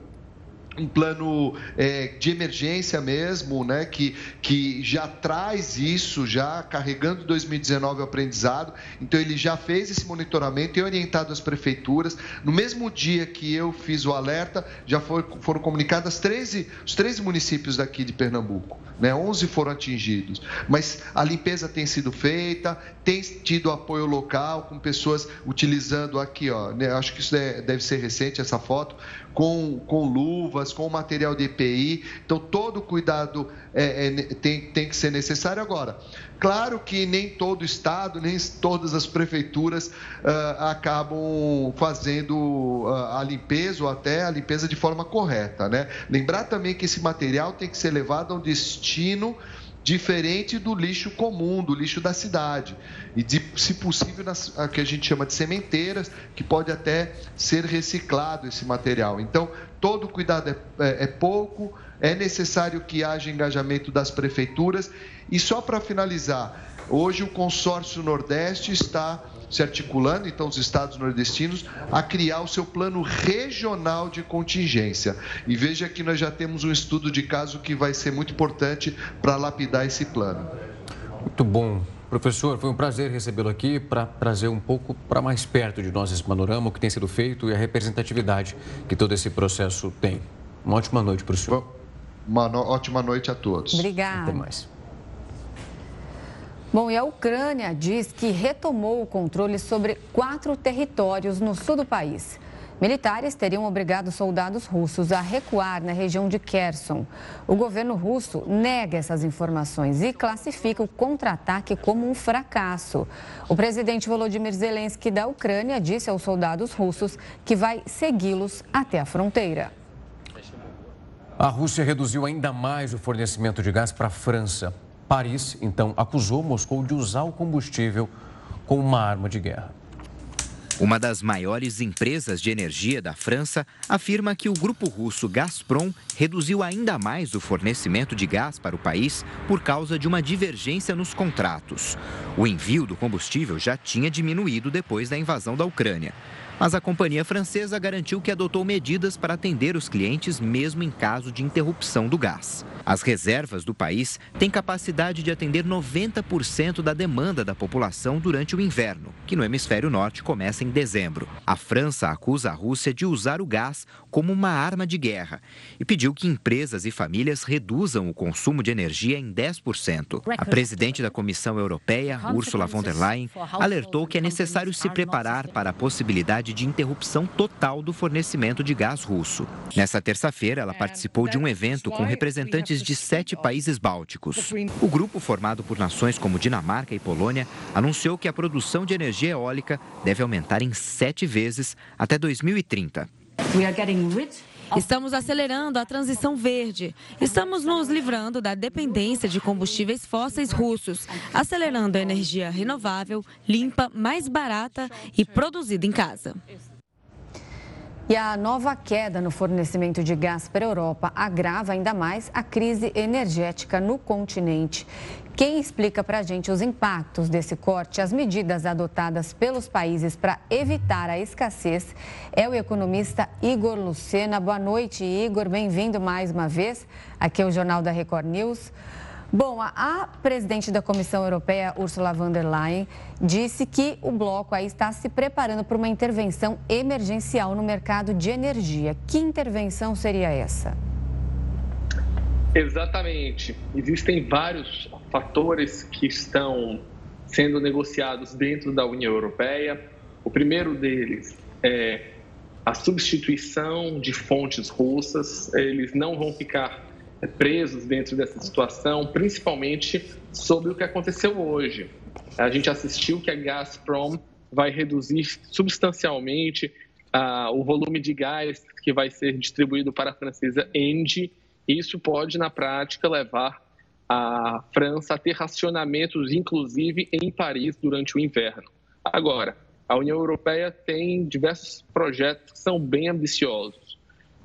um plano é, de emergência mesmo, né, que, que já traz isso, já carregando 2019 o aprendizado. Então, ele já fez esse monitoramento e orientado as prefeituras. No mesmo dia que eu fiz o alerta, já foi, foram comunicadas 13, os 13 municípios daqui de Pernambuco. Né, 11 foram atingidos. Mas a limpeza tem sido feita, tem tido apoio local, com pessoas utilizando aqui, ó, né, acho que isso é, deve ser recente, essa foto, com, com luvas, com material de EPI. Então, todo cuidado é, é, tem, tem que ser necessário agora. Claro que nem todo estado, nem todas as prefeituras uh, acabam fazendo uh, a limpeza ou até a limpeza de forma correta, né? Lembrar também que esse material tem que ser levado a um destino diferente do lixo comum, do lixo da cidade. E, de, se possível, nas, que a gente chama de sementeiras, que pode até ser reciclado esse material. Então, todo cuidado é, é, é pouco, é necessário que haja engajamento das prefeituras. E só para finalizar, hoje o consórcio Nordeste está se articulando, então, os estados nordestinos, a criar o seu plano regional de contingência. E veja que nós já temos um estudo de caso que vai ser muito importante para lapidar esse plano. Muito bom. Professor, foi um prazer recebê-lo aqui para trazer um pouco para mais perto de nós esse panorama, o que tem sido feito e a representatividade que todo esse processo tem. Uma ótima noite para o senhor. Uma no... ótima noite a todos. Obrigada. Até mais. Bom, e a Ucrânia diz que retomou o controle sobre quatro territórios no sul do país. Militares teriam obrigado soldados russos a recuar na região de Kherson. O governo russo nega essas informações e classifica o contra-ataque como um fracasso. O presidente Volodymyr Zelensky da Ucrânia disse aos soldados russos que vai segui-los até a fronteira. A Rússia reduziu ainda mais o fornecimento de gás para a França. Paris, então, acusou Moscou de usar o combustível como uma arma de guerra. Uma das maiores empresas de energia da França afirma que o grupo russo Gazprom reduziu ainda mais o fornecimento de gás para o país por causa de uma divergência nos contratos. O envio do combustível já tinha diminuído depois da invasão da Ucrânia. Mas a companhia francesa garantiu que adotou medidas para atender os clientes mesmo em caso de interrupção do gás. As reservas do país têm capacidade de atender 90% da demanda da população durante o inverno, que no hemisfério norte começa em dezembro. A França acusa a Rússia de usar o gás como uma arma de guerra e pediu que empresas e famílias reduzam o consumo de energia em 10%. A presidente da Comissão Europeia, Ursula von der Leyen, alertou que é necessário se preparar para a possibilidade de interrupção total do fornecimento de gás russo. Nessa terça-feira, ela participou de um evento com representantes de sete países bálticos. O grupo, formado por nações como Dinamarca e Polônia, anunciou que a produção de energia eólica deve aumentar em sete vezes até 2030. Estamos acelerando a transição verde. Estamos nos livrando da dependência de combustíveis fósseis russos, acelerando a energia renovável, limpa, mais barata e produzida em casa. E a nova queda no fornecimento de gás para a Europa agrava ainda mais a crise energética no continente. Quem explica para a gente os impactos desse corte, as medidas adotadas pelos países para evitar a escassez, é o economista Igor Lucena. Boa noite, Igor. Bem-vindo mais uma vez aqui ao Jornal da Record News. Bom, a presidente da Comissão Europeia, Ursula von der Leyen, disse que o bloco aí está se preparando para uma intervenção emergencial no mercado de energia. Que intervenção seria essa? Exatamente. Existem vários fatores que estão sendo negociados dentro da União Europeia. O primeiro deles é a substituição de fontes russas. Eles não vão ficar presos dentro dessa situação, principalmente sobre o que aconteceu hoje. A gente assistiu que a Gazprom vai reduzir substancialmente uh, o volume de gás que vai ser distribuído para a francesa Engie. Isso pode, na prática, levar a França a ter racionamentos, inclusive em Paris, durante o inverno. Agora, a União Europeia tem diversos projetos que são bem ambiciosos.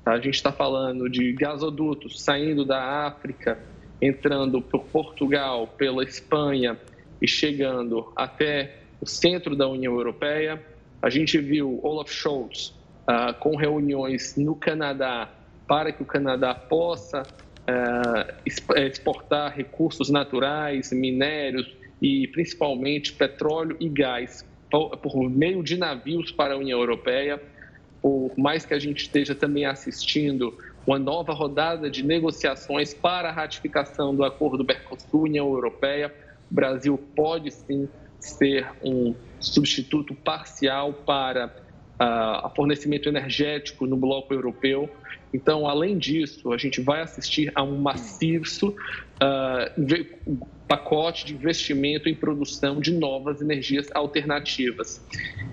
A gente está falando de gasodutos saindo da África, entrando por Portugal, pela Espanha e chegando até o centro da União Europeia. A gente viu Olaf Scholz uh, com reuniões no Canadá para que o Canadá possa uh, exportar recursos naturais, minérios e principalmente petróleo e gás por meio de navios para a União Europeia por mais que a gente esteja também assistindo uma nova rodada de negociações para a ratificação do acordo Mercosul-União Europeia, o Brasil pode sim ser um substituto parcial para uh, fornecimento energético no bloco europeu. Então, além disso, a gente vai assistir a um maciço uh, pacote de investimento em produção de novas energias alternativas.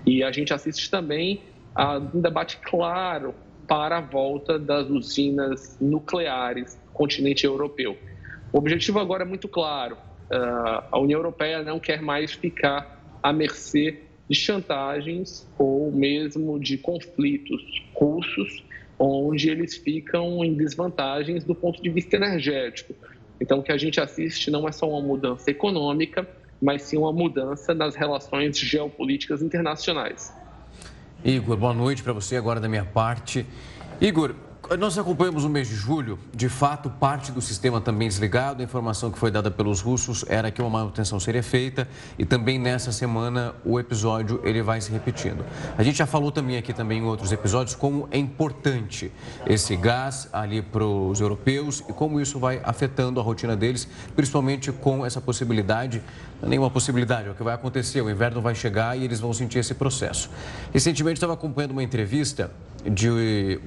E a gente assiste também um debate claro para a volta das usinas nucleares no continente europeu. O objetivo agora é muito claro: uh, a União Europeia não quer mais ficar à mercê de chantagens ou mesmo de conflitos russos, onde eles ficam em desvantagens do ponto de vista energético. Então, o que a gente assiste não é só uma mudança econômica, mas sim uma mudança nas relações geopolíticas internacionais. Igor, boa noite para você agora da minha parte. Igor, nós acompanhamos o mês de julho, de fato, parte do sistema também desligado. A informação que foi dada pelos russos era que uma manutenção seria feita e também nessa semana o episódio ele vai se repetindo. A gente já falou também aqui também em outros episódios como é importante esse gás ali para os europeus e como isso vai afetando a rotina deles, principalmente com essa possibilidade, é nenhuma possibilidade, é o que vai acontecer, o inverno vai chegar e eles vão sentir esse processo. Recentemente estava acompanhando uma entrevista de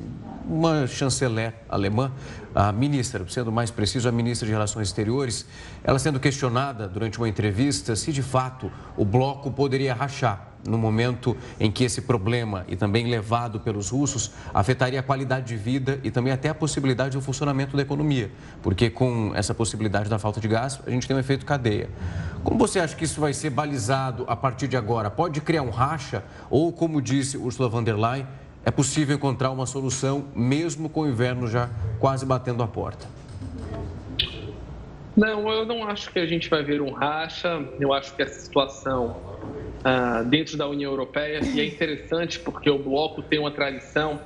uma chanceler alemã, a ministra, sendo mais preciso, a ministra de Relações Exteriores, ela sendo questionada durante uma entrevista se de fato o bloco poderia rachar no momento em que esse problema, e também levado pelos russos, afetaria a qualidade de vida e também até a possibilidade do funcionamento da economia, porque com essa possibilidade da falta de gás, a gente tem um efeito cadeia. Como você acha que isso vai ser balizado a partir de agora? Pode criar um racha ou, como disse Ursula von der Leyen, é possível encontrar uma solução mesmo com o inverno já quase batendo a porta? Não, eu não acho que a gente vai ver um racha. Eu acho que essa situação ah, dentro da União Europeia e é interessante porque o bloco tem uma tradição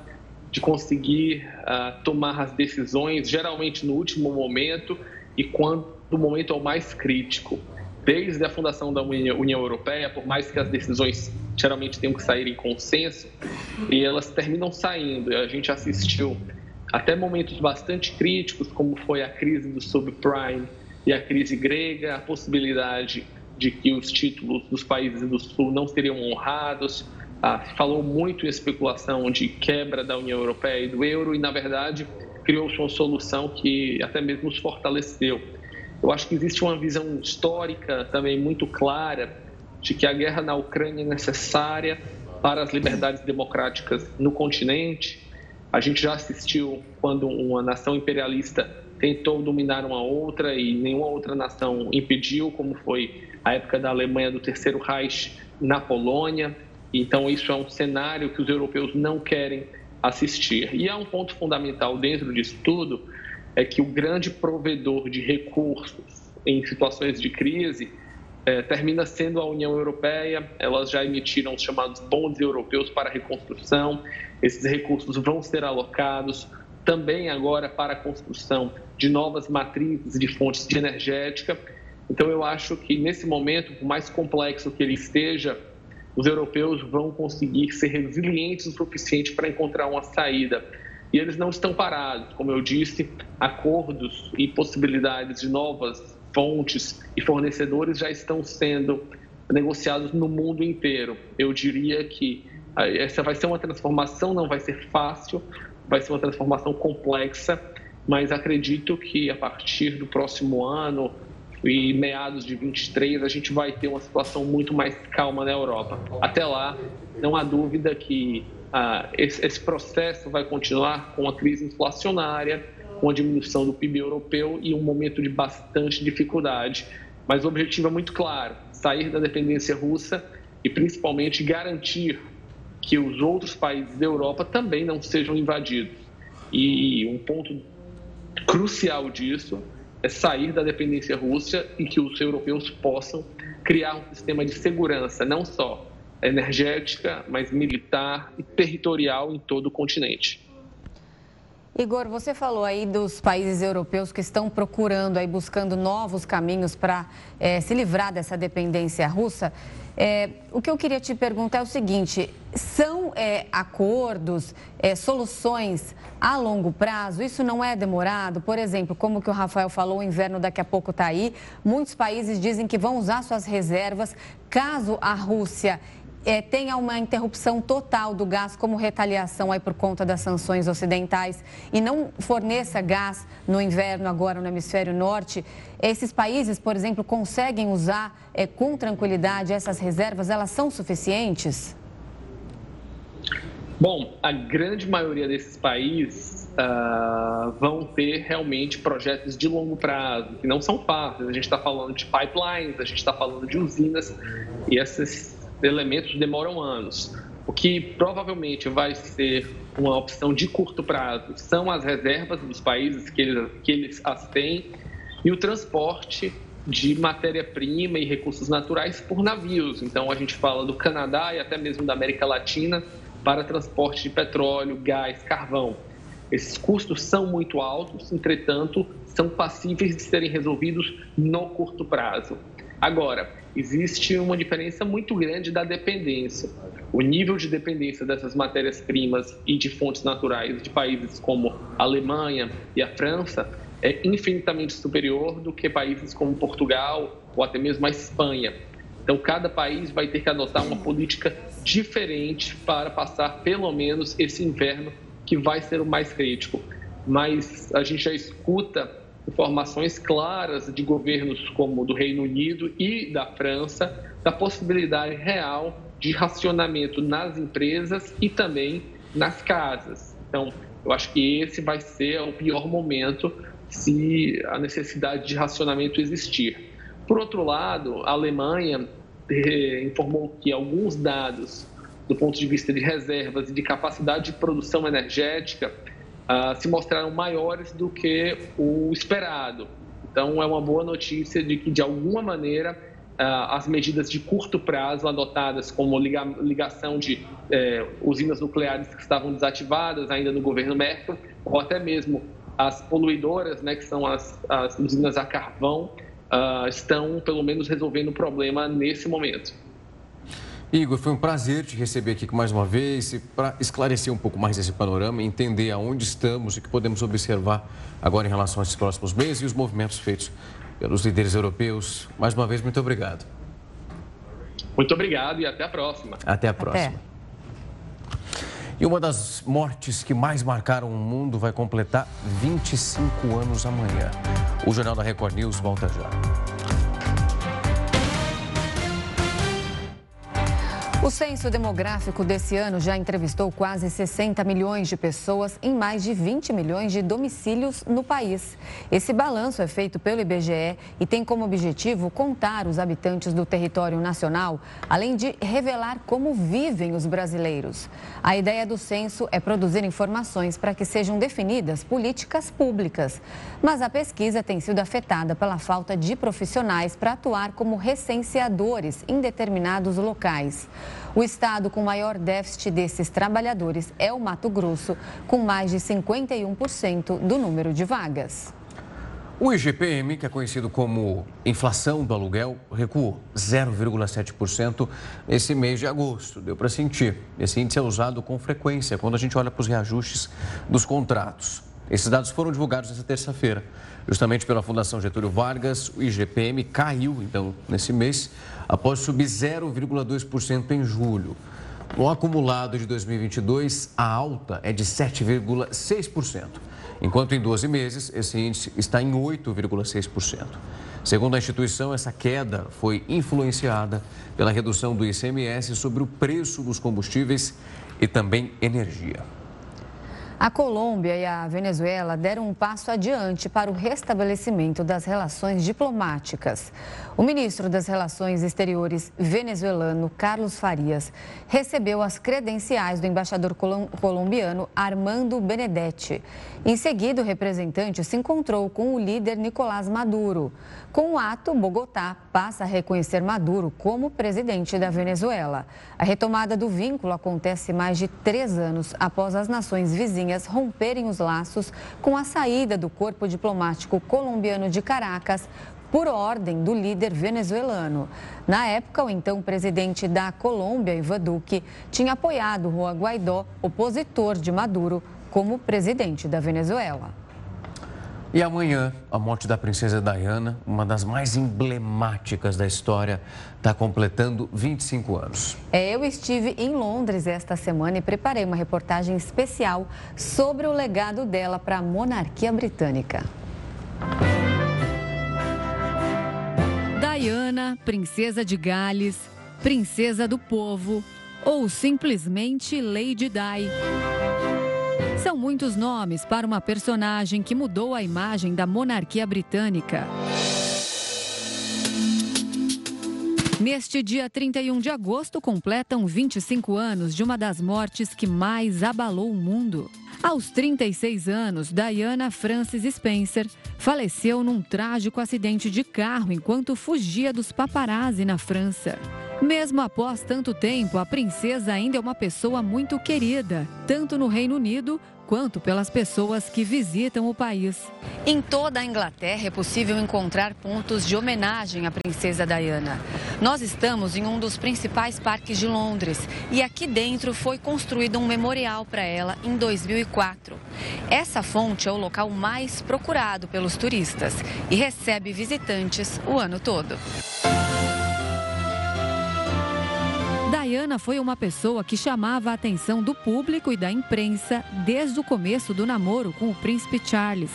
de conseguir ah, tomar as decisões geralmente no último momento e quando o momento é o mais crítico desde a fundação da União Europeia, por mais que as decisões geralmente tenham que sair em consenso, e elas terminam saindo. A gente assistiu até momentos bastante críticos, como foi a crise do subprime e a crise grega, a possibilidade de que os títulos dos países do Sul não seriam honrados. Ah, falou muito em especulação de quebra da União Europeia e do euro, e, na verdade, criou-se uma solução que até mesmo os fortaleceu. Eu acho que existe uma visão histórica também muito clara de que a guerra na Ucrânia é necessária para as liberdades democráticas no continente. A gente já assistiu quando uma nação imperialista tentou dominar uma outra e nenhuma outra nação impediu, como foi a época da Alemanha do Terceiro Reich na Polônia. Então, isso é um cenário que os europeus não querem assistir. E há um ponto fundamental dentro disso tudo, é que o grande provedor de recursos em situações de crise é, termina sendo a União Europeia. Elas já emitiram os chamados bondes europeus para reconstrução. Esses recursos vão ser alocados também agora para a construção de novas matrizes de fontes de energética. Então, eu acho que nesse momento, por mais complexo que ele esteja, os europeus vão conseguir ser resilientes o suficiente para encontrar uma saída. E eles não estão parados, como eu disse, acordos e possibilidades de novas fontes e fornecedores já estão sendo negociados no mundo inteiro. Eu diria que ah, essa vai ser uma transformação, não vai ser fácil, vai ser uma transformação complexa, mas acredito que a partir do próximo ano e meados de 23 a gente vai ter uma situação muito mais calma na Europa. Até lá, não há dúvida que ah, esse, esse processo vai continuar com a crise inflacionária, com a diminuição do PIB europeu e um momento de bastante dificuldade. Mas o objetivo é muito claro: sair da dependência russa e principalmente garantir que os outros países da Europa também não sejam invadidos. E um ponto crucial disso é sair da dependência russa e que os europeus possam criar um sistema de segurança, não só energética, mas militar e territorial em todo o continente. Igor, você falou aí dos países europeus que estão procurando, aí buscando novos caminhos para é, se livrar dessa dependência russa. É, o que eu queria te perguntar é o seguinte: são é, acordos, soluções a longo prazo? Isso não é demorado? Por exemplo, como que o Rafael falou, o inverno daqui a pouco está aí. Muitos países dizem que vão usar suas reservas caso a Rússia é, tenha uma interrupção total do gás como retaliação aí por conta das sanções ocidentais e não forneça gás no inverno agora no hemisfério norte, esses países, por exemplo, conseguem usar é, com tranquilidade essas reservas? Elas são suficientes? Bom, a grande maioria desses países uh, vão ter realmente projetos de longo prazo, que não são fáceis. A gente está falando de pipelines, a gente está falando de usinas, e essas elementos demoram anos. O que provavelmente vai ser uma opção de curto prazo são as reservas dos países que eles, que eles as têm e o transporte de matéria-prima e recursos naturais por navios. Então, a gente fala do Canadá e até mesmo da América Latina para transporte de petróleo, gás, carvão. Esses custos são muito altos, entretanto, são passíveis de serem resolvidos no curto prazo. Agora, existe uma diferença muito grande da dependência. O nível de dependência dessas matérias-primas e de fontes naturais de países como a Alemanha e a França é infinitamente superior do que países como Portugal ou até mesmo a Espanha. Então, cada país vai ter que adotar uma política diferente para passar pelo menos esse inverno que vai ser o mais crítico. Mas a gente já escuta informações claras de governos como do Reino Unido e da França da possibilidade real de racionamento nas empresas e também nas casas. Então, eu acho que esse vai ser o pior momento se a necessidade de racionamento existir. Por outro lado, a Alemanha eh, informou que alguns dados do ponto de vista de reservas e de capacidade de produção energética uh, se mostraram maiores do que o esperado. Então, é uma boa notícia de que, de alguma maneira, uh, as medidas de curto prazo adotadas, como liga ligação de uh, usinas nucleares que estavam desativadas ainda no governo Merkel, ou até mesmo as poluidoras, né, que são as, as usinas a carvão, ah, estão, pelo menos, resolvendo o problema nesse momento. Igor, foi um prazer te receber aqui mais uma vez para esclarecer um pouco mais esse panorama, entender aonde estamos e o que podemos observar agora em relação a esses próximos meses e os movimentos feitos pelos líderes europeus. Mais uma vez, muito obrigado. Muito obrigado e até a próxima. Até a próxima. Até. E uma das mortes que mais marcaram o mundo vai completar 25 anos amanhã. O Jornal da Record News volta já. O censo demográfico desse ano já entrevistou quase 60 milhões de pessoas em mais de 20 milhões de domicílios no país. Esse balanço é feito pelo IBGE e tem como objetivo contar os habitantes do território nacional, além de revelar como vivem os brasileiros. A ideia do censo é produzir informações para que sejam definidas políticas públicas. Mas a pesquisa tem sido afetada pela falta de profissionais para atuar como recenseadores em determinados locais. O estado com maior déficit desses trabalhadores é o Mato Grosso, com mais de 51% do número de vagas. O IGPM, que é conhecido como inflação do aluguel, recuou 0,7% esse mês de agosto. Deu para sentir. Esse índice é usado com frequência quando a gente olha para os reajustes dos contratos. Esses dados foram divulgados nesta terça-feira. Justamente pela Fundação Getúlio Vargas, o IGPM caiu, então, nesse mês, após subir 0,2% em julho. No acumulado de 2022, a alta é de 7,6%, enquanto em 12 meses esse índice está em 8,6%. Segundo a instituição, essa queda foi influenciada pela redução do ICMS sobre o preço dos combustíveis e também energia. A Colômbia e a Venezuela deram um passo adiante para o restabelecimento das relações diplomáticas. O ministro das Relações Exteriores venezuelano, Carlos Farias, recebeu as credenciais do embaixador colombiano Armando Benedetti. Em seguida, o representante se encontrou com o líder Nicolás Maduro. Com o ato, Bogotá passa a reconhecer Maduro como presidente da Venezuela. A retomada do vínculo acontece mais de três anos após as nações vizinhas romperem os laços com a saída do corpo diplomático colombiano de Caracas por ordem do líder venezuelano. Na época, o então presidente da Colômbia, Ivan Duque, tinha apoiado Juan Guaidó, opositor de Maduro, como presidente da Venezuela. E amanhã, a morte da princesa Diana, uma das mais emblemáticas da história, está completando 25 anos. É, eu estive em Londres esta semana e preparei uma reportagem especial sobre o legado dela para a monarquia britânica. Diana, princesa de Gales, princesa do povo ou simplesmente Lady Di. São muitos nomes para uma personagem que mudou a imagem da monarquia britânica. Neste dia 31 de agosto, completam 25 anos de uma das mortes que mais abalou o mundo. Aos 36 anos, Diana Frances Spencer faleceu num trágico acidente de carro enquanto fugia dos paparazzi na França. Mesmo após tanto tempo, a princesa ainda é uma pessoa muito querida, tanto no Reino Unido quanto pelas pessoas que visitam o país. Em toda a Inglaterra é possível encontrar pontos de homenagem à princesa Diana. Nós estamos em um dos principais parques de Londres e aqui dentro foi construído um memorial para ela em 2004. Essa fonte é o local mais procurado pelos turistas e recebe visitantes o ano todo. Diana foi uma pessoa que chamava a atenção do público e da imprensa desde o começo do namoro com o príncipe Charles.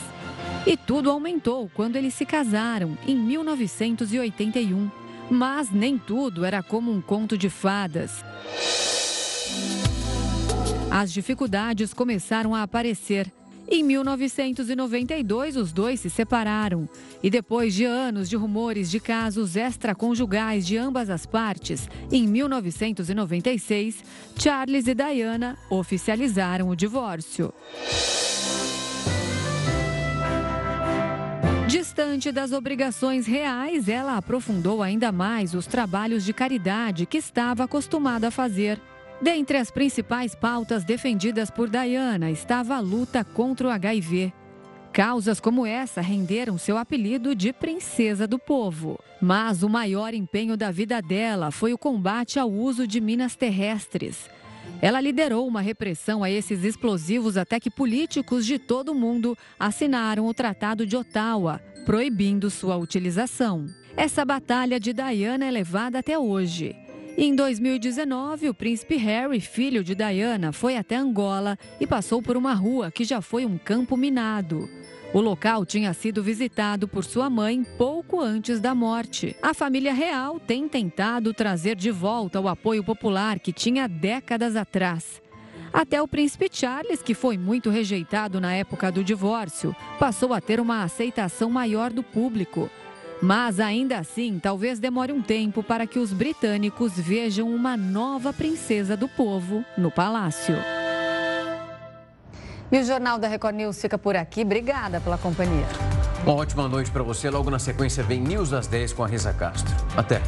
E tudo aumentou quando eles se casaram, em 1981. Mas nem tudo era como um conto de fadas. As dificuldades começaram a aparecer em 1992, os dois se separaram. E depois de anos de rumores de casos extraconjugais de ambas as partes, em 1996, Charles e Diana oficializaram o divórcio. Distante das obrigações reais, ela aprofundou ainda mais os trabalhos de caridade que estava acostumada a fazer. Dentre as principais pautas defendidas por Diana estava a luta contra o HIV. Causas como essa renderam seu apelido de Princesa do Povo. Mas o maior empenho da vida dela foi o combate ao uso de minas terrestres. Ela liderou uma repressão a esses explosivos até que políticos de todo o mundo assinaram o Tratado de Ottawa, proibindo sua utilização. Essa batalha de Diana é levada até hoje. Em 2019, o príncipe Harry, filho de Diana, foi até Angola e passou por uma rua que já foi um campo minado. O local tinha sido visitado por sua mãe pouco antes da morte. A família real tem tentado trazer de volta o apoio popular que tinha décadas atrás. Até o príncipe Charles, que foi muito rejeitado na época do divórcio, passou a ter uma aceitação maior do público. Mas ainda assim, talvez demore um tempo para que os britânicos vejam uma nova princesa do povo no palácio. E o Jornal da Record News fica por aqui. Obrigada pela companhia. Uma ótima noite para você. Logo na sequência vem News das 10 com a Risa Castro. Até.